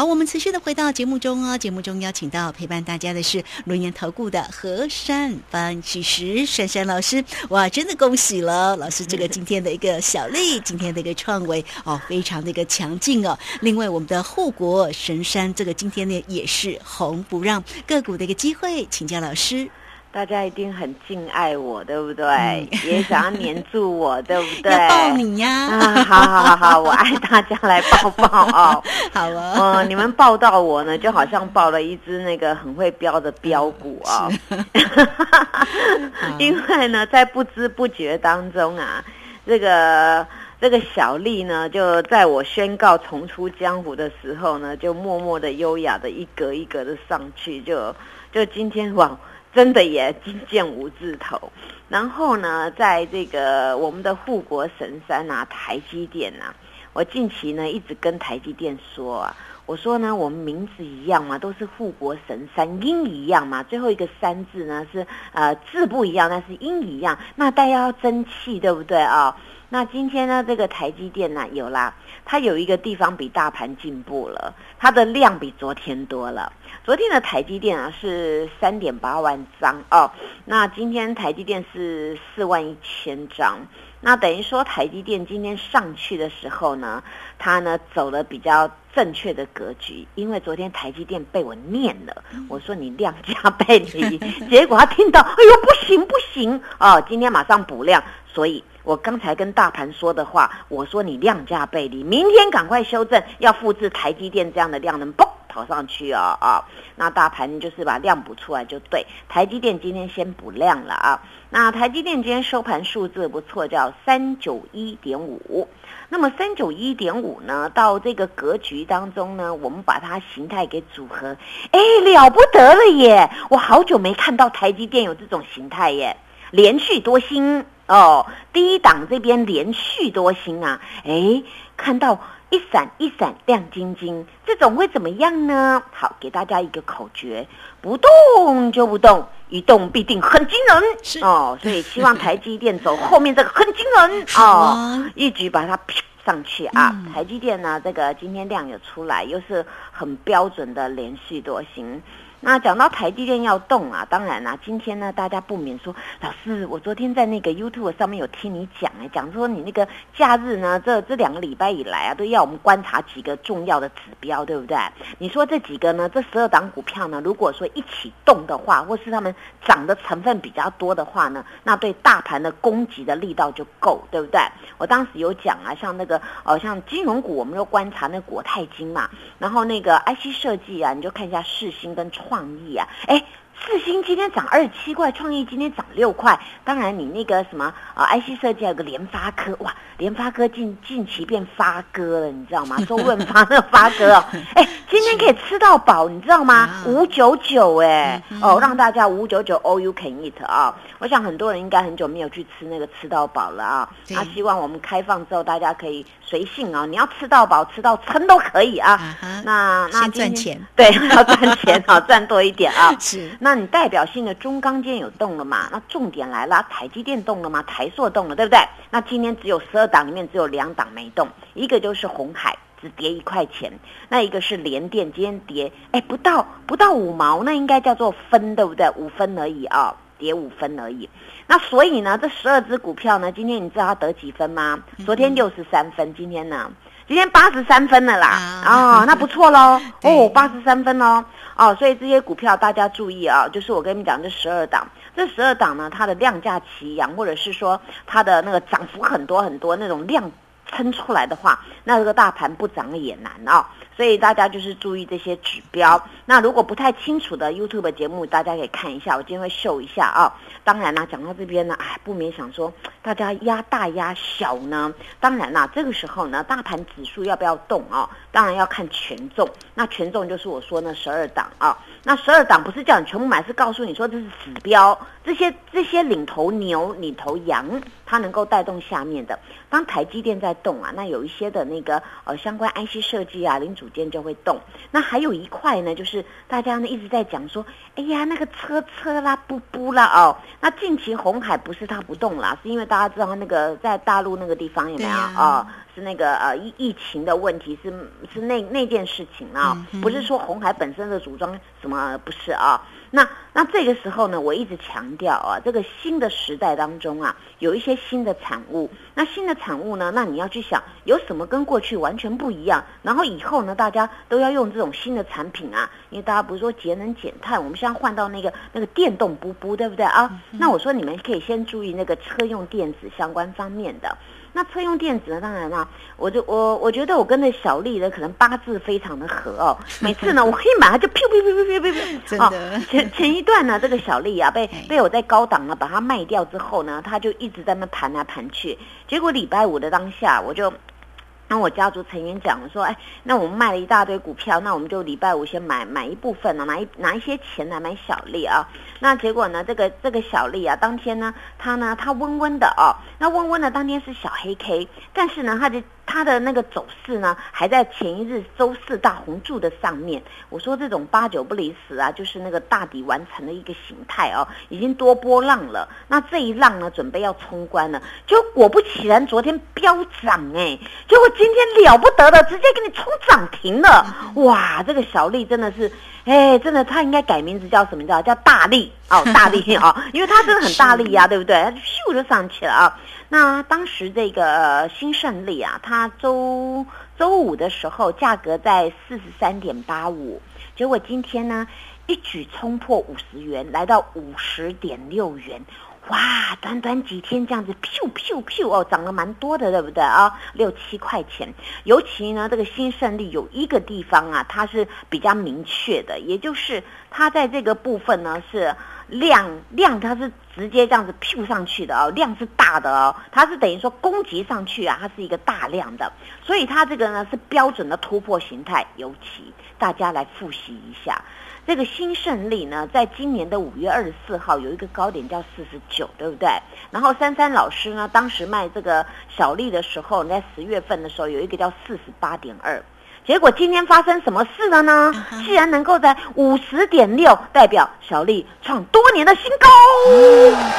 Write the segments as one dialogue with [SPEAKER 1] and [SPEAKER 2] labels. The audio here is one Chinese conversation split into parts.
[SPEAKER 1] 好，我们持续的回到节目中哦。节目中邀请到陪伴大家的是轮研投顾的何山分析师珊珊老师。哇，真的恭喜了，老师这个今天的一个小利，今天的一个创维哦，非常的一个强劲哦。另外，我们的护国神山这个今天呢也是红不让个股的一个机会，请教老师。
[SPEAKER 2] 大家一定很敬爱我，对不对？也想要黏住我，对不对？
[SPEAKER 1] 要抱你呀！
[SPEAKER 2] 啊，好好好好，我爱大家来抱抱哦。
[SPEAKER 1] 好了，
[SPEAKER 2] 嗯，你们抱到我呢，就好像抱了一只那个很会飙的标股啊。因为呢，在不知不觉当中啊，这个这个小丽呢，就在我宣告重出江湖的时候呢，就默默的、优雅的一格一格的上去，就就今天往。真的也金剑无字头，然后呢，在这个我们的护国神山啊，台积电啊，我近期呢一直跟台积电说啊，我说呢，我们名字一样嘛，都是护国神山，音一样嘛，最后一个三字呢是呃字不一样，但是音一样，那大家要争气，对不对啊？那今天呢，这个台积电呢有啦，它有一个地方比大盘进步了，它的量比昨天多了。昨天的台积电啊是三点八万张哦，那今天台积电是四万一千张，那等于说台积电今天上去的时候呢，它呢走了比较正确的格局，因为昨天台积电被我念了，我说你量价背离，结果他听到，哎呦不行不行哦，今天马上补量，所以我刚才跟大盘说的话，我说你量价背离，明天赶快修正，要复制台积电这样的量能，嘣。跑上去啊啊！那大盘就是把量补出来就对。台积电今天先补量了啊。那台积电今天收盘数字不错，叫三九一点五。那么三九一点五呢，到这个格局当中呢，我们把它形态给组合，哎，了不得了耶！我好久没看到台积电有这种形态耶，连续多星哦，第一档这边连续多星啊，哎，看到。一闪一闪亮晶晶，这种会怎么样呢？好，给大家一个口诀：不动就不动，一动必定很惊人。哦，所以希望台积电走后面这个很惊人 哦，一举把它上去啊！台积电呢，这个今天量有出来，又是很标准的连续多型。那讲到台积电要动啊，当然啦，今天呢，大家不免说，老师，我昨天在那个 YouTube 上面有听你讲哎，讲说你那个假日呢，这这两个礼拜以来啊，都要我们观察几个重要的指标，对不对？你说这几个呢，这十二档股票呢，如果说一起动的话，或是他们涨的成分比较多的话呢，那对大盘的攻击的力道就够，对不对？我当时有讲啊，像那个哦，像金融股，我们要观察那国泰金嘛，然后那个 IC 设计啊，你就看一下世星跟。创意啊，哎。四星今天涨二十七块，创意今天涨六块。当然，你那个什么啊，IC 设计有个联发科，哇，联发科近近期变发哥了，你知道吗？周润发那个发哥哦，哎，今天可以吃到饱，你知道吗？五九九哎，哦，让大家五九九 all you can eat 啊！我想很多人应该很久没有去吃那个吃到饱了啊。他希望我们开放之后，大家可以随性啊，你要吃到饱，吃到撑都可以啊。那那
[SPEAKER 1] 赚钱，
[SPEAKER 2] 对，要赚钱啊，赚多一点啊。
[SPEAKER 1] 是
[SPEAKER 2] 那。那你代表性的中钢今天有动了嘛？那重点来了，台积电动了吗？台塑动了，对不对？那今天只有十二档里面只有两档没动，一个就是红海，只跌一块钱；那一个是连电，今天跌哎不到不到五毛，那应该叫做分，对不对？五分而已啊，跌五分而已。那所以呢，这十二只股票呢，今天你知道它得几分吗？昨天六十三分，今天呢？今天八十三分了啦，哦，那不错喽，哦，八十三分喽，哦，所以这些股票大家注意啊，就是我跟你们讲，这十二档，这十二档呢，它的量价齐扬，或者是说它的那个涨幅很多很多那种量撑出来的话，那这个大盘不涨也难啊。所以大家就是注意这些指标。那如果不太清楚的 YouTube 节目，大家可以看一下，我今天会秀一下啊。当然啦，讲到这边呢，哎，不免想说，大家压大压小呢？当然啦，这个时候呢，大盘指数要不要动啊？当然要看权重。那权重就是我说那十二档啊。那十二档不是叫你全部买，是告诉你说这是指标。这些这些领头牛、领头羊，它能够带动下面的。当台积电在动啊，那有一些的那个呃相关 IC 设计啊，零组件就会动。那还有一块呢，就是大家呢一直在讲说，哎呀那个车车啦、布布啦哦。那近期红海不是它不动啦，是因为大家知道那个在大陆那个地方有没有啊？是那个呃疫疫情的问题，是是那那件事情啊，不是说红海本身的组装什么不是啊。那那这个时候呢，我一直强调啊，这个新的时代当中啊，有一些新的产物。那新的产物呢，那你要去想有什么跟过去完全不一样。然后以后呢，大家都要用这种新的产品啊，因为大家不是说节能减碳，我们现在换到那个那个电动布布，对不对啊？那我说你们可以先注意那个车用电子相关方面的。那车用电子呢？当然啦，我就我我觉得我跟那小丽呢，可能八字非常的合哦。每次呢，我可以马上就噗噗噗噗噗噗
[SPEAKER 1] 真的。
[SPEAKER 2] 前前一段呢，这个小丽啊，被被我在高档呢把它卖掉之后呢，她就一直在那盘来盘去。结果礼拜五的当下，我就。那我家族成员讲说，哎，那我们卖了一大堆股票，那我们就礼拜五先买买一部分呢，拿一拿一些钱来买小利啊。那结果呢，这个这个小利啊，当天呢，它呢，它温温的哦，那温温的当天是小黑 K，但是呢，它就它的那个走势呢，还在前一日周四大红柱的上面。我说这种八九不离十啊，就是那个大底完成的一个形态哦，已经多波浪了。那这一浪呢，准备要冲关了，就果不其然，昨天飙涨哎，结果。今天了不得的，直接给你冲涨停了！哇，这个小丽真的是，哎，真的，他应该改名字叫什么叫叫大力哦，大力哦，因为他真的很大力呀，对不对？他咻就上去了啊！那当时这个新胜利啊，它周周五的时候价格在四十三点八五，结果今天呢一举冲破五十元，来到五十点六元。哇，短短几天这样子，咻咻咻哦，涨了蛮多的，对不对啊？六七块钱，尤其呢，这个新胜利有一个地方啊，它是比较明确的，也就是它在这个部分呢是量量，它是直接这样子咻上去的哦，量是大的哦，它是等于说攻击上去啊，它是一个大量的，所以它这个呢是标准的突破形态，尤其大家来复习一下。这个新胜利呢，在今年的五月二十四号有一个高点叫四十九，对不对？然后珊珊老师呢，当时卖这个小丽的时候，在十月份的时候有一个叫四十八点二。结果今天发生什么事了呢？既然能够在五十点六，代表小丽创多年的新高，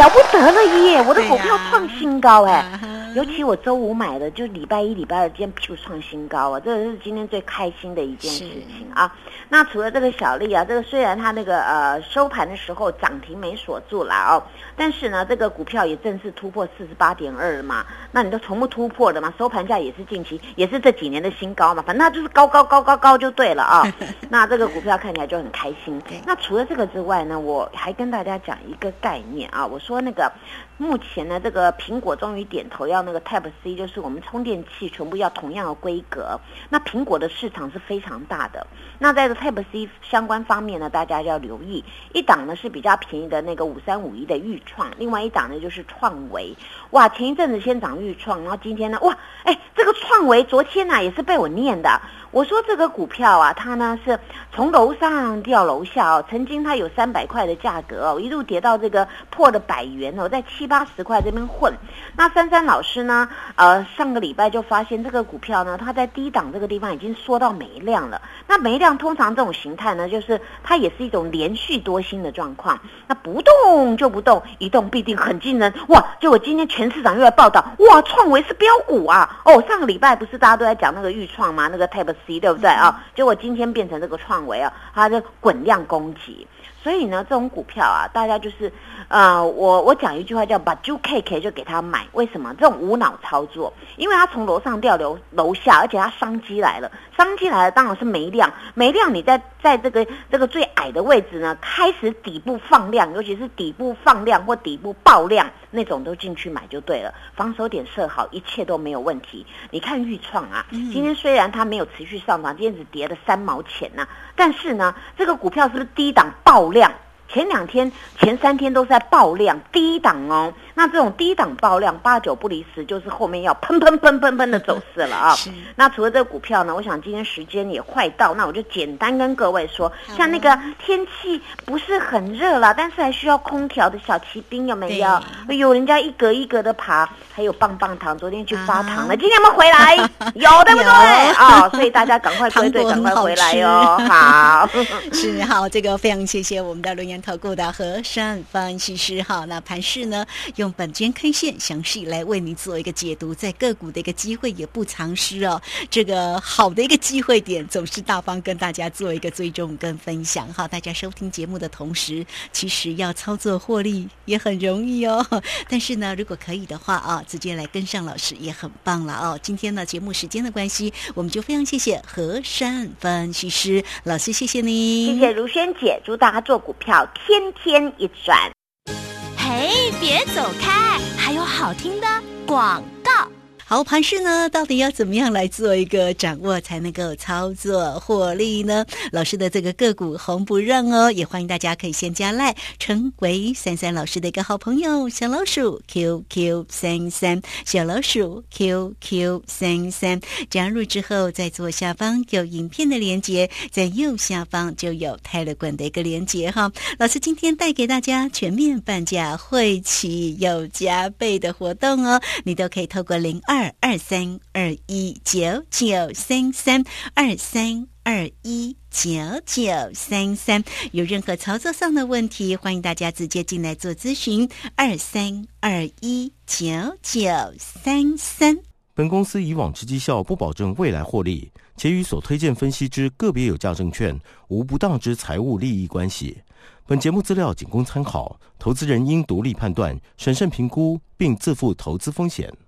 [SPEAKER 2] 了不得了耶！我的股票创新高哎，尤其我周五买的，就礼拜一、礼拜二今天就创新高啊，这个是今天最开心的一件事情啊。那除了这个小丽啊，这个虽然它那个呃收盘的时候涨停没锁住啦哦，但是呢，这个股票也正式突破四十八点二了嘛。那你都从不突破的嘛，收盘价也是近期也是这几年的新高嘛，反正它就是。高高高高高就对了啊，那这个股票看起来就很开心。那除了这个之外呢，我还跟大家讲一个概念啊，我说那个目前呢，这个苹果终于点头要那个 Type C，就是我们充电器全部要同样的规格。那苹果的市场是非常大的。那在这 Type C 相关方面呢，大家要留意，一档呢是比较便宜的那个五三五一的预创，另外一档呢就是创维。哇，前一阵子先涨预创，然后今天呢，哇，哎，这个创维昨天呢也是被我念的。我说这个股票啊，它呢是从楼上掉楼下哦，曾经它有三百块的价格哦，一路跌到这个破了百元哦，在七八十块这边混。那珊珊老师呢，呃，上个礼拜就发现这个股票呢，它在低档这个地方已经缩到没量了。那没量通常这种形态呢，就是它也是一种连续多星的状况。那不动就不动，一动必定很惊人哇！就我今天全市场又来报道，哇，创维是标股啊！哦，上个礼拜不是大家都在讲那个预创吗？那个 Type。对不对啊？结果今天变成这个创维啊，它的滚量攻击。所以呢，这种股票啊，大家就是，呃，我我讲一句话叫把就 K K 就给他买。为什么？这种无脑操作，因为他从楼上掉楼楼下，而且他商机来了，商机来了当然是没量，没量你在在这个这个最矮的位置呢，开始底部放量，尤其是底部放量或底部爆量那种都进去买就对了，防守点设好，一切都没有问题。你看豫创啊，今天虽然它没有持续上涨，今天只跌了三毛钱呐，但是呢，这个股票是不是低档爆？量前两天、前三天都是在爆量低档哦。那这种低档爆量八九不离十，就是后面要喷喷喷喷喷的走势了啊！那除了这个股票呢，我想今天时间也快到，那我就简单跟各位说，像那个天气不是很热了，但是还需要空调的小骑兵有没有？哎呦，人家一格一格的爬，还有棒棒糖，昨天去发糖了，今天有没有回来？有对不对？啊，所以大家赶快归队，赶快回来哟！好，
[SPEAKER 1] 是好，这个非常谢谢我们的轮研投顾的和山分析师。好，那盘市呢用。本间 K 线详细来为你做一个解读，在个股的一个机会也不藏失哦。这个好的一个机会点，总是大方跟大家做一个追踪跟分享哈。大家收听节目的同时，其实要操作获利也很容易哦。但是呢，如果可以的话啊，直接来跟上老师也很棒了哦。今天呢，节目时间的关系，我们就非常谢谢何山分析师老师，谢谢您，
[SPEAKER 2] 谢谢如萱姐，祝大家做股票天天一赚。
[SPEAKER 3] 别走开，还有好听的广。
[SPEAKER 1] 好，盘势呢，到底要怎么样来做一个掌握，才能够操作获利呢？老师的这个个股红不让哦，也欢迎大家可以先加赖，成为三三老师的一个好朋友，小老鼠 QQ 三三，小老鼠 QQ 三三，加入之后，在左下方有影片的连接，在右下方就有泰勒管的一个连接哈。老师今天带给大家全面半价会期有加倍的活动哦，你都可以透过零二。二二三二一九九三三二三二一九九三三，有任何操作上的问题，欢迎大家直接进来做咨询。二三二一九九三三。
[SPEAKER 4] 本公司以往之绩效不保证未来获利，且与所推荐分析之个别有价证券无不当之财务利益关系。本节目资料仅供参考，投资人应独立判断、审慎评估，并自负投资风险。